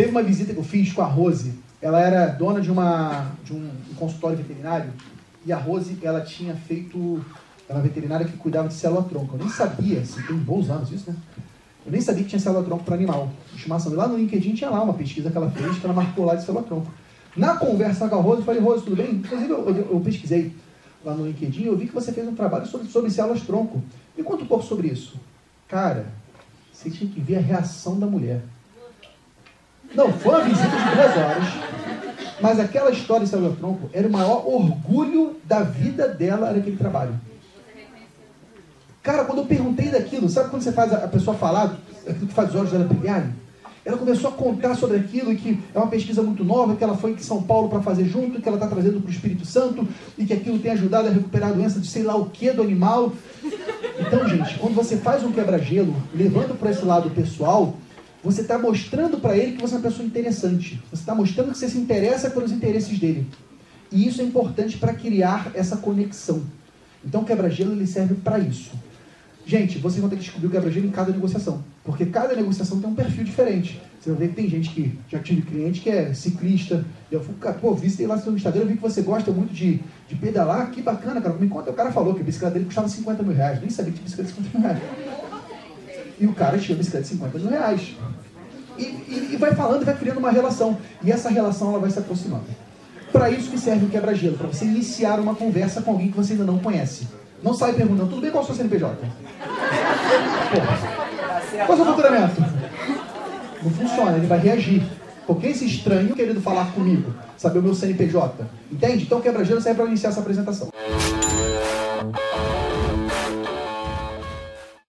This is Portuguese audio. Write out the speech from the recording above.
Teve uma visita que eu fiz com a Rose. Ela era dona de, uma, de um, consultório veterinário. E a Rose, ela tinha feito. Ela era veterinária que cuidava de célula-tronco. Eu nem sabia, assim, tem bons anos isso, né? Eu nem sabia que tinha célula-tronco para animal, estimação. Lá no LinkedIn tinha lá uma pesquisa que ela fez, que ela marcou lá de célula-tronco. Na conversa com a Rose, eu falei, Rose, tudo bem? Inclusive, eu, eu, eu pesquisei lá no LinkedIn, eu vi que você fez um trabalho sobre, sobre células-tronco. Me conta um pouco sobre isso. Cara, você tinha que ver a reação da mulher. Não, foi uma visita de duas horas, mas aquela história de célula-tronco era o maior orgulho da vida dela, era aquele trabalho. Cara, quando eu perguntei daquilo, sabe quando você faz a pessoa falar, aquilo que faz os olhos dela brilharem? Ela começou a contar sobre aquilo e que é uma pesquisa muito nova, que ela foi em São Paulo para fazer junto, que ela está trazendo para o Espírito Santo e que aquilo tem ajudado a recuperar a doença de sei lá o que do animal. Então, gente, quando você faz um quebra-gelo, levando para esse lado pessoal, você está mostrando para ele que você é uma pessoa interessante. Você está mostrando que você se interessa pelos interesses dele. E isso é importante para criar essa conexão. Então, o quebra-gelo ele serve para isso. Gente, vocês vão ter que descobrir o quebra-gelo em cada negociação. Porque cada negociação tem um perfil diferente. Você vai ver que tem gente que já tive cliente que é ciclista. Eu fui, pô, vi lá no seu Instagram, eu vi que você gosta muito de, de pedalar. Que bacana, cara. Me conta, o cara falou que a bicicleta dele custava 50 mil reais. Nem sabia que tinha bicicleta de 50 mil reais. E o cara tinha bicicleta de 50 mil reais. E, e, e vai falando vai criando uma relação. E essa relação ela vai se aproximando. Para isso que serve o quebra-gelo, para você iniciar uma conversa com alguém que você ainda não conhece. Não sai perguntando, tudo bem qual é o seu CNPJ? Porra. Qual é o seu faturamento? Não funciona, ele vai reagir. Porque esse estranho querendo falar comigo, saber o meu CNPJ. Entende? Então quebra-gelo serve para iniciar essa apresentação.